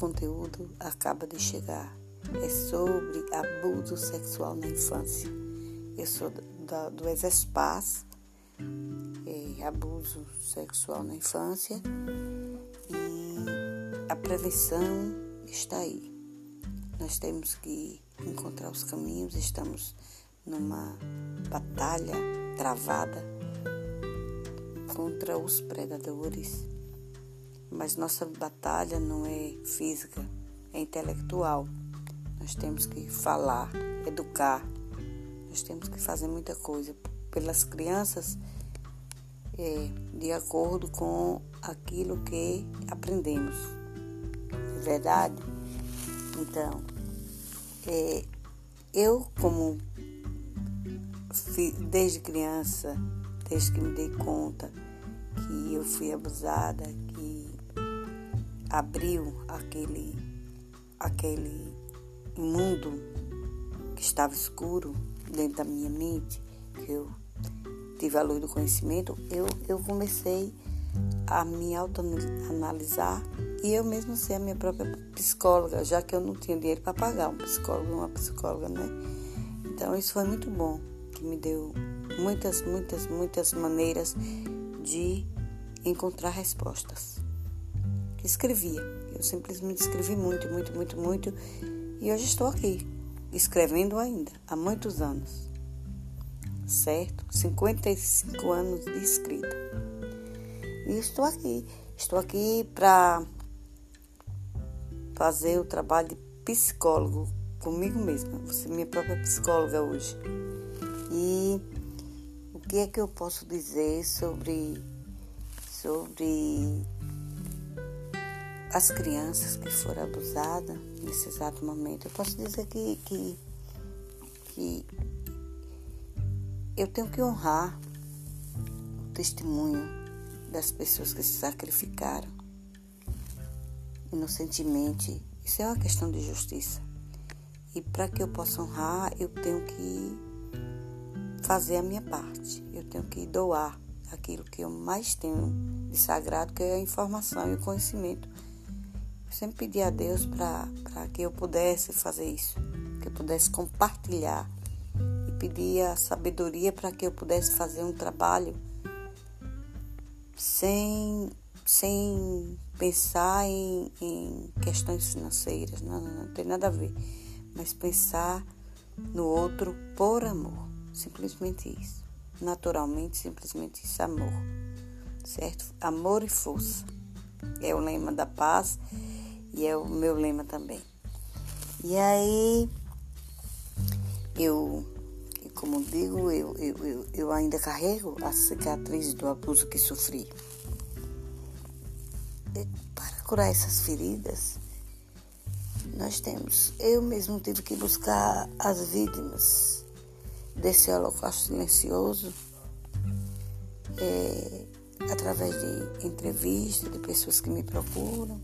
conteúdo acaba de chegar. É sobre abuso sexual na infância. Eu sou do Exespas, é, abuso sexual na infância, e a prevenção está aí. Nós temos que encontrar os caminhos, estamos numa batalha travada contra os predadores. Mas nossa batalha não é física, é intelectual. Nós temos que falar, educar, nós temos que fazer muita coisa pelas crianças é, de acordo com aquilo que aprendemos. É verdade? Então, é, eu como desde criança, desde que me dei conta que eu fui abusada, abriu aquele, aquele mundo que estava escuro dentro da minha mente, que eu tive a luz do conhecimento, eu, eu comecei a me autoanalisar e eu mesmo ser a minha própria psicóloga, já que eu não tinha dinheiro para pagar um psicólogo, uma psicóloga, né? Então isso foi muito bom, que me deu muitas, muitas, muitas maneiras de encontrar respostas. Escrevia, eu simplesmente escrevi muito, muito, muito, muito e hoje estou aqui, escrevendo ainda, há muitos anos. Certo? 55 anos de escrita. E estou aqui. Estou aqui para fazer o trabalho de psicólogo comigo mesma. Ser minha própria psicóloga hoje. E o que é que eu posso dizer sobre, sobre as crianças que foram abusadas nesse exato momento? Eu posso dizer que, que, que eu tenho que honrar o testemunho das pessoas que se sacrificaram inocentemente. Isso é uma questão de justiça. E para que eu possa honrar, eu tenho que fazer a minha parte. Eu tenho que doar aquilo que eu mais tenho de sagrado, que é a informação e o conhecimento. Eu sempre pedi a Deus para que eu pudesse fazer isso, que eu pudesse compartilhar. E pedi a sabedoria para que eu pudesse fazer um trabalho sem, sem pensar em, em questões financeiras. Não, não, não tem nada a ver. Mas pensar no outro por amor. Simplesmente isso. Naturalmente, simplesmente isso, amor. Certo? Amor e força. É o lema da paz e é o meu lema também. E aí, eu, como digo, eu, eu, eu, ainda carrego a cicatriz do abuso que sofri. E para curar essas feridas, nós temos. Eu mesmo tive que buscar as vítimas desse holocausto silencioso é, através de entrevistas de pessoas que me procuram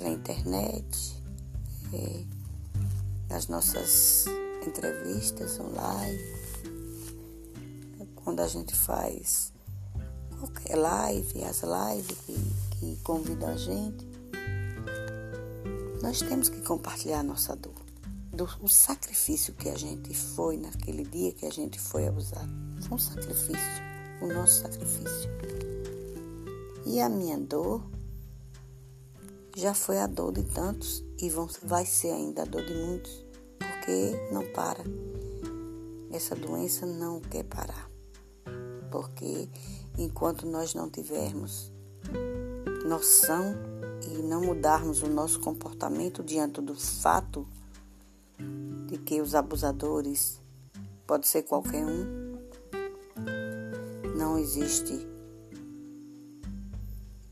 pela internet, é, nas nossas entrevistas online, quando a gente faz qualquer live, as lives que, que convidam a gente, nós temos que compartilhar a nossa dor do o sacrifício que a gente foi naquele dia que a gente foi abusado. Foi um sacrifício, o nosso sacrifício. E a minha dor já foi a dor de tantos e vão, vai ser ainda a dor de muitos, porque não para. Essa doença não quer parar. Porque enquanto nós não tivermos noção e não mudarmos o nosso comportamento diante do fato de que os abusadores pode ser qualquer um. Não existe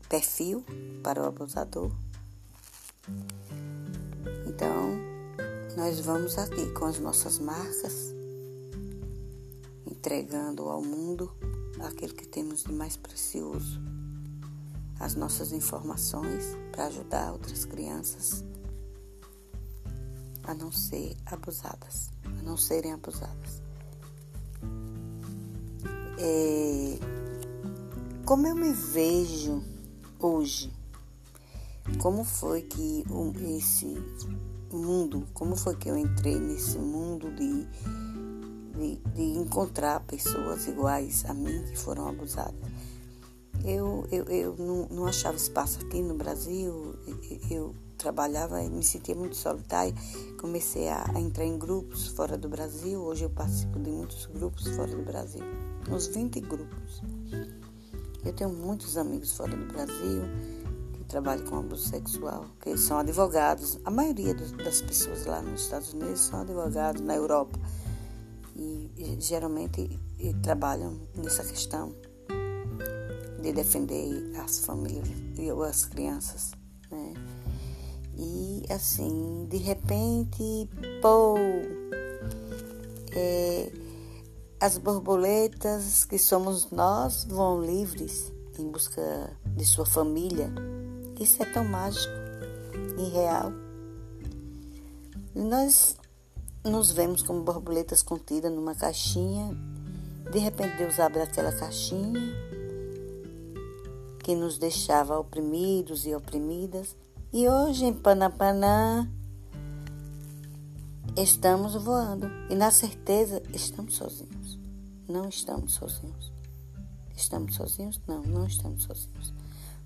perfil para o abusador. Então, nós vamos aqui com as nossas marcas, entregando ao mundo aquilo que temos de mais precioso, as nossas informações para ajudar outras crianças a não ser abusadas, a não serem abusadas. É, como eu me vejo hoje, como foi que esse mundo, como foi que eu entrei nesse mundo de, de, de encontrar pessoas iguais a mim que foram abusadas. Eu, eu, eu não, não achava espaço aqui no Brasil, eu, trabalhava e me sentia muito solitária. Comecei a, a, entrar em grupos fora do Brasil. Hoje eu participo de muitos grupos fora do Brasil, uns 20 grupos. Eu tenho muitos amigos fora do Brasil trabalham com abuso sexual, que são advogados. A maioria das pessoas lá nos Estados Unidos são advogados, na Europa. E, e geralmente e trabalham nessa questão de defender as famílias e as crianças, né? E assim, de repente, pô, é, as borboletas que somos nós vão livres em busca de sua família. Isso é tão mágico e real. Nós nos vemos como borboletas contidas numa caixinha. De repente Deus abre aquela caixinha que nos deixava oprimidos e oprimidas. E hoje em Panapanã estamos voando e na certeza estamos sozinhos. Não estamos sozinhos. Estamos sozinhos? Não, não estamos sozinhos.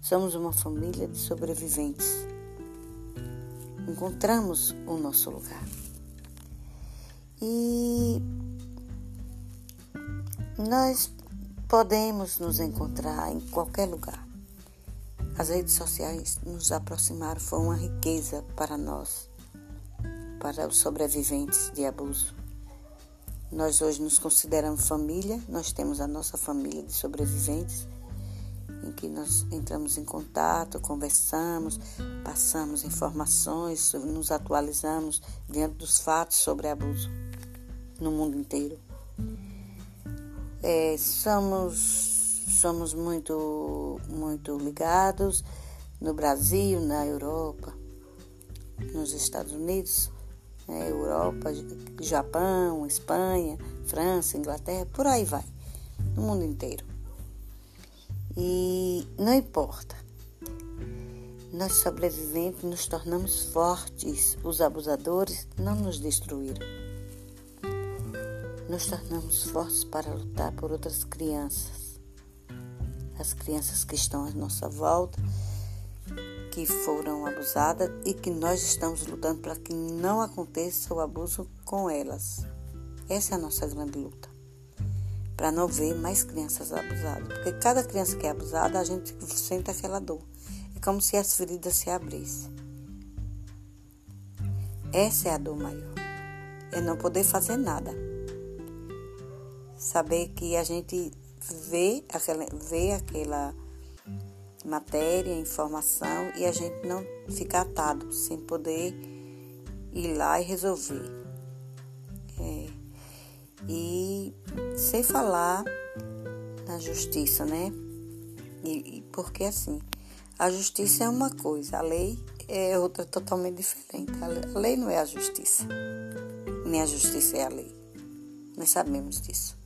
Somos uma família de sobreviventes. Encontramos o nosso lugar. E nós podemos nos encontrar em qualquer lugar. As redes sociais nos aproximaram, foi uma riqueza para nós, para os sobreviventes de abuso. Nós hoje nos consideramos família, nós temos a nossa família de sobreviventes, em que nós entramos em contato, conversamos, passamos informações, nos atualizamos diante dos fatos sobre abuso no mundo inteiro. É, somos somos muito, muito ligados no Brasil, na Europa, nos Estados Unidos, né, Europa, Japão, Espanha, França, Inglaterra, por aí vai, no mundo inteiro. E não importa, nós sobreviventes nos tornamos fortes, os abusadores não nos destruíram. Nos tornamos fortes para lutar por outras crianças as crianças que estão à nossa volta, que foram abusadas e que nós estamos lutando para que não aconteça o abuso com elas. Essa é a nossa grande luta. Para não ver mais crianças abusadas. Porque cada criança que é abusada, a gente sente aquela dor. É como se as feridas se abrissem. Essa é a dor maior. É não poder fazer nada. Saber que a gente vê aquela, vê aquela matéria, informação e a gente não ficar atado, sem poder ir lá e resolver. E sem falar na justiça, né? E, e, porque assim, a justiça é uma coisa, a lei é outra totalmente diferente. A lei não é a justiça, nem a justiça é a lei. Nós sabemos disso.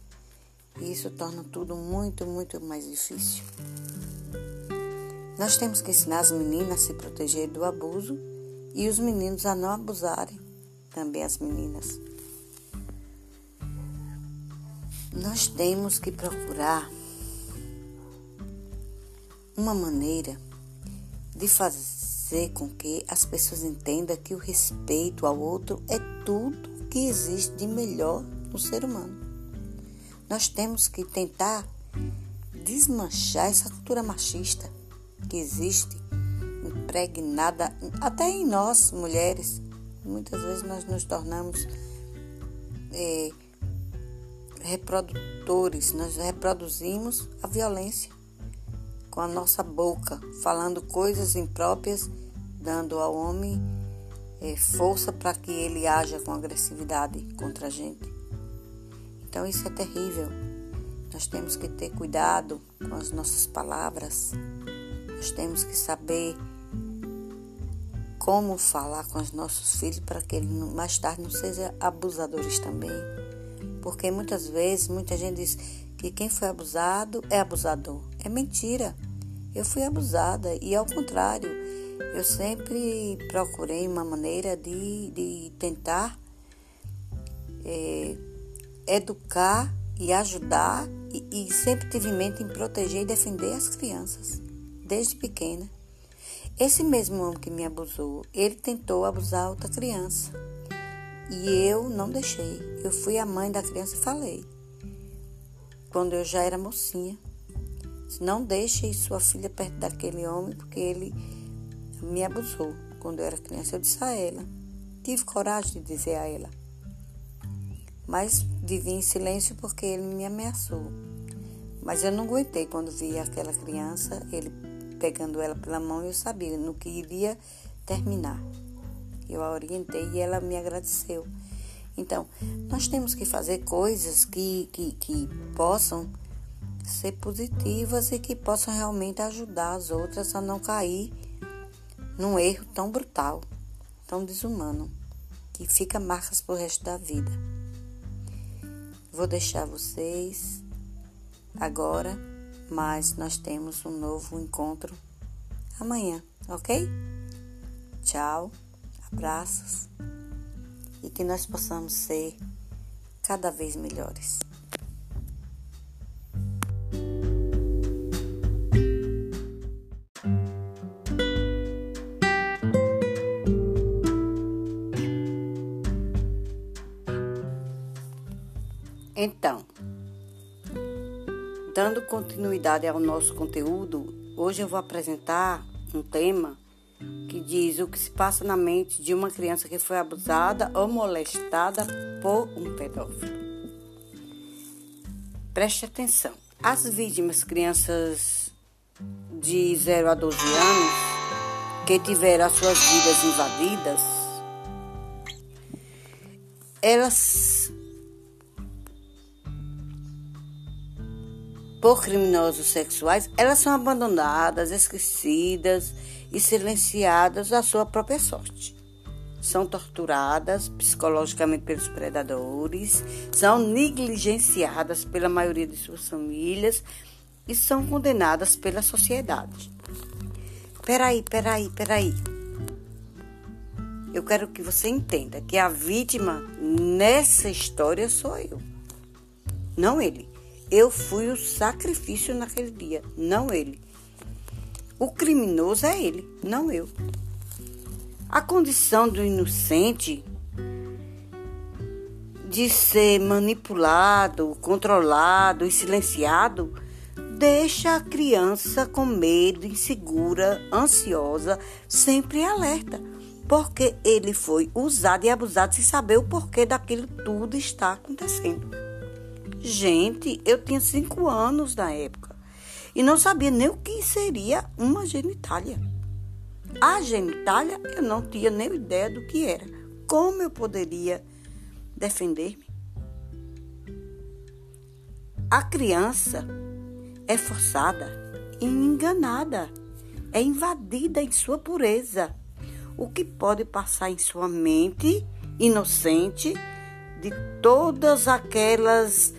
E isso torna tudo muito, muito mais difícil. Nós temos que ensinar as meninas a se proteger do abuso e os meninos a não abusarem, também as meninas. Nós temos que procurar uma maneira de fazer com que as pessoas entendam que o respeito ao outro é tudo que existe de melhor no ser humano. Nós temos que tentar desmanchar essa cultura machista que existe, impregnada até em nós, mulheres. Muitas vezes nós nos tornamos é, reprodutores, nós reproduzimos a violência com a nossa boca, falando coisas impróprias, dando ao homem é, força para que ele haja com agressividade contra a gente. Então isso é terrível. Nós temos que ter cuidado com as nossas palavras. Nós temos que saber como falar com os nossos filhos para que eles mais tarde não sejam abusadores também. Porque muitas vezes muita gente diz que quem foi abusado é abusador. É mentira. Eu fui abusada e ao contrário, eu sempre procurei uma maneira de, de tentar é, educar e ajudar e, e sempre tive em mente em proteger e defender as crianças, desde pequena. Esse mesmo homem que me abusou, ele tentou abusar outra criança. E eu não deixei. Eu fui a mãe da criança e falei. Quando eu já era mocinha. Não deixe sua filha perto daquele homem, porque ele me abusou. Quando eu era criança, eu disse a ela. Tive coragem de dizer a ela. Mas vivi em silêncio porque ele me ameaçou. Mas eu não aguentei quando vi aquela criança, ele pegando ela pela mão, eu sabia no que iria terminar. Eu a orientei e ela me agradeceu. Então, nós temos que fazer coisas que, que, que possam ser positivas e que possam realmente ajudar as outras a não cair num erro tão brutal, tão desumano, que fica marcas pro resto da vida. Vou deixar vocês agora, mas nós temos um novo encontro amanhã, ok? Tchau, abraços e que nós possamos ser cada vez melhores. Então, dando continuidade ao nosso conteúdo, hoje eu vou apresentar um tema que diz o que se passa na mente de uma criança que foi abusada ou molestada por um pedófilo. Preste atenção. As vítimas, crianças de 0 a 12 anos, que tiveram as suas vidas invadidas, elas por criminosos sexuais, elas são abandonadas, esquecidas e silenciadas à sua própria sorte. São torturadas psicologicamente pelos predadores, são negligenciadas pela maioria de suas famílias e são condenadas pela sociedade. Peraí, peraí, peraí. Eu quero que você entenda que a vítima nessa história sou eu, não ele. Eu fui o sacrifício naquele dia, não ele. O criminoso é ele, não eu. A condição do inocente de ser manipulado, controlado e silenciado deixa a criança com medo, insegura, ansiosa, sempre alerta, porque ele foi usado e abusado sem saber o porquê daquilo tudo está acontecendo. Gente, eu tinha cinco anos na época e não sabia nem o que seria uma genitália. A genitália eu não tinha nem ideia do que era. Como eu poderia defender-me? A criança é forçada e enganada, é invadida em sua pureza. O que pode passar em sua mente inocente de todas aquelas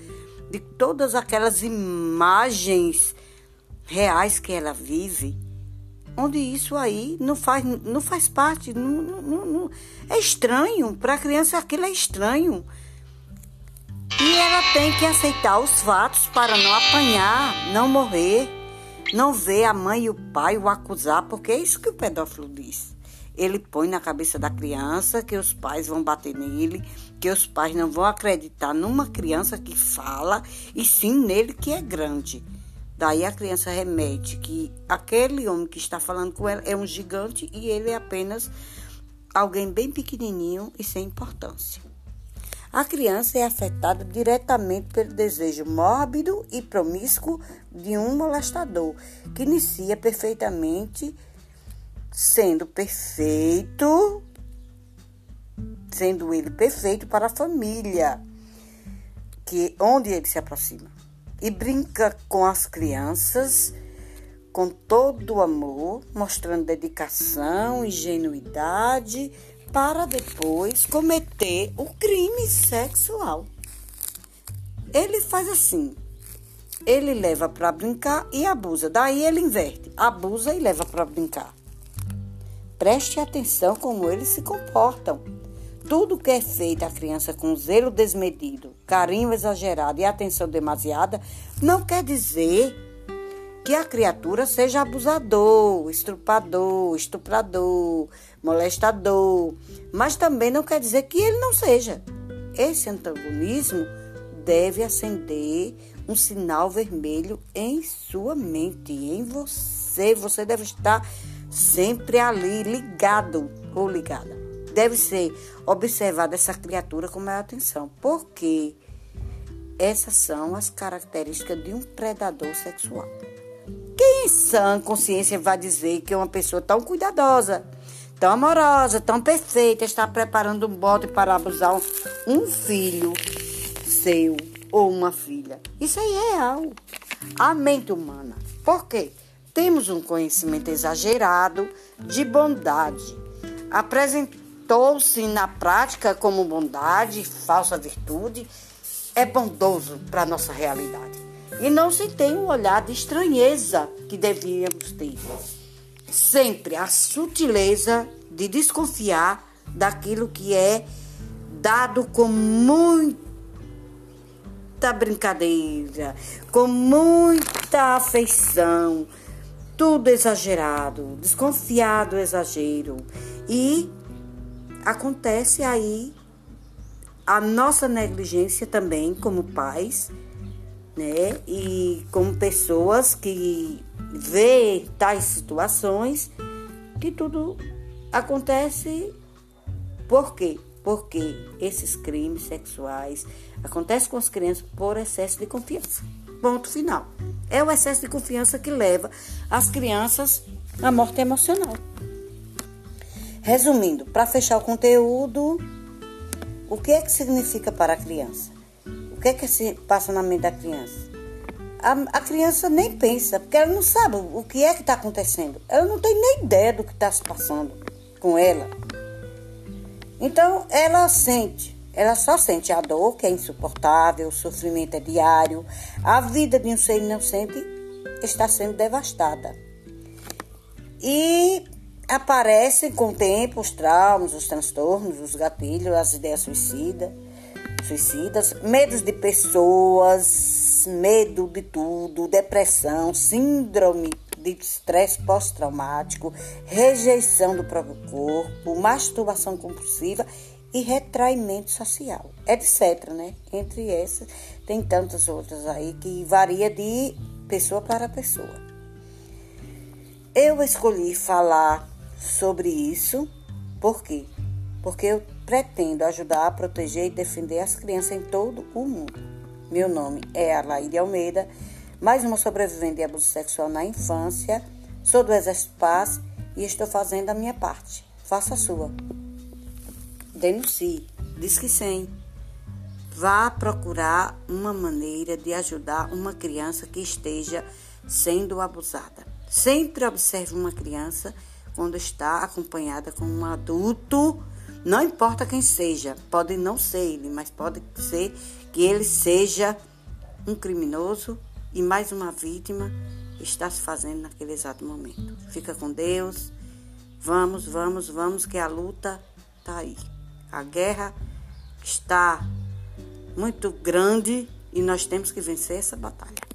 de todas aquelas imagens reais que ela vive, onde isso aí não faz, não faz parte, não, não, não é estranho, para a criança aquilo é estranho. E ela tem que aceitar os fatos para não apanhar, não morrer, não ver a mãe e o pai o acusar, porque é isso que o pedófilo diz. Ele põe na cabeça da criança que os pais vão bater nele, que os pais não vão acreditar numa criança que fala e sim nele que é grande. Daí a criança remete que aquele homem que está falando com ela é um gigante e ele é apenas alguém bem pequenininho e sem importância. A criança é afetada diretamente pelo desejo mórbido e promíscuo de um molestador, que inicia perfeitamente sendo perfeito sendo ele perfeito para a família, que onde ele se aproxima. E brinca com as crianças com todo o amor, mostrando dedicação, ingenuidade, para depois cometer o crime sexual. Ele faz assim: ele leva para brincar e abusa. Daí ele inverte, abusa e leva para brincar. preste atenção como eles se comportam. Tudo que é feito à criança com zelo desmedido, carinho exagerado e atenção demasiada não quer dizer que a criatura seja abusador, estrupador, estuprador, molestador, mas também não quer dizer que ele não seja. Esse antagonismo deve acender um sinal vermelho em sua mente, em você. Você deve estar sempre ali, ligado ou ligada. Deve ser observada essa criatura com maior atenção, porque essas são as características de um predador sexual. Quem em sã consciência vai dizer que uma pessoa tão cuidadosa, tão amorosa, tão perfeita está preparando um bote para abusar um filho seu ou uma filha? Isso aí é real. A mente humana. Por quê? Temos um conhecimento exagerado de bondade. Apresentou-se na prática como bondade, falsa virtude, é bondoso para a nossa realidade. E não se tem um olhar de estranheza que devíamos ter. Sempre a sutileza de desconfiar daquilo que é dado com muita brincadeira, com muita afeição, tudo exagerado, desconfiado exagero. E acontece aí a nossa negligência também como pais, né? E como pessoas que vê tais situações que tudo acontece por quê? Porque esses crimes sexuais acontecem com as crianças por excesso de confiança. Ponto final. É o excesso de confiança que leva as crianças à morte emocional. Resumindo, para fechar o conteúdo, o que é que significa para a criança? O que é que se passa na mente da criança? A, a criança nem pensa, porque ela não sabe o que é que está acontecendo. Ela não tem nem ideia do que está se passando com ela. Então, ela sente ela só sente a dor, que é insuportável, o sofrimento é diário, a vida de um ser inocente está sendo devastada. E aparecem com o tempo os traumas, os transtornos, os gatilhos, as ideias suicida, suicidas, medos de pessoas, medo de tudo, depressão, síndrome de estresse pós-traumático, rejeição do próprio corpo, masturbação compulsiva e retraimento social, etc. Né? Entre essas, tem tantas outras aí que varia de pessoa para pessoa. Eu escolhi falar sobre isso, por quê? Porque eu pretendo ajudar a proteger e defender as crianças em todo o mundo. Meu nome é Alaide Almeida, mais uma sobrevivente de abuso sexual na infância, sou do Exército Paz e estou fazendo a minha parte. Faça a sua denuncie, diz que sim. Vá procurar uma maneira de ajudar uma criança que esteja sendo abusada. Sempre observe uma criança quando está acompanhada com um adulto, não importa quem seja, pode não ser ele, mas pode ser que ele seja um criminoso e mais uma vítima está se fazendo naquele exato momento. Fica com Deus. Vamos, vamos, vamos, que a luta está aí. A guerra está muito grande e nós temos que vencer essa batalha.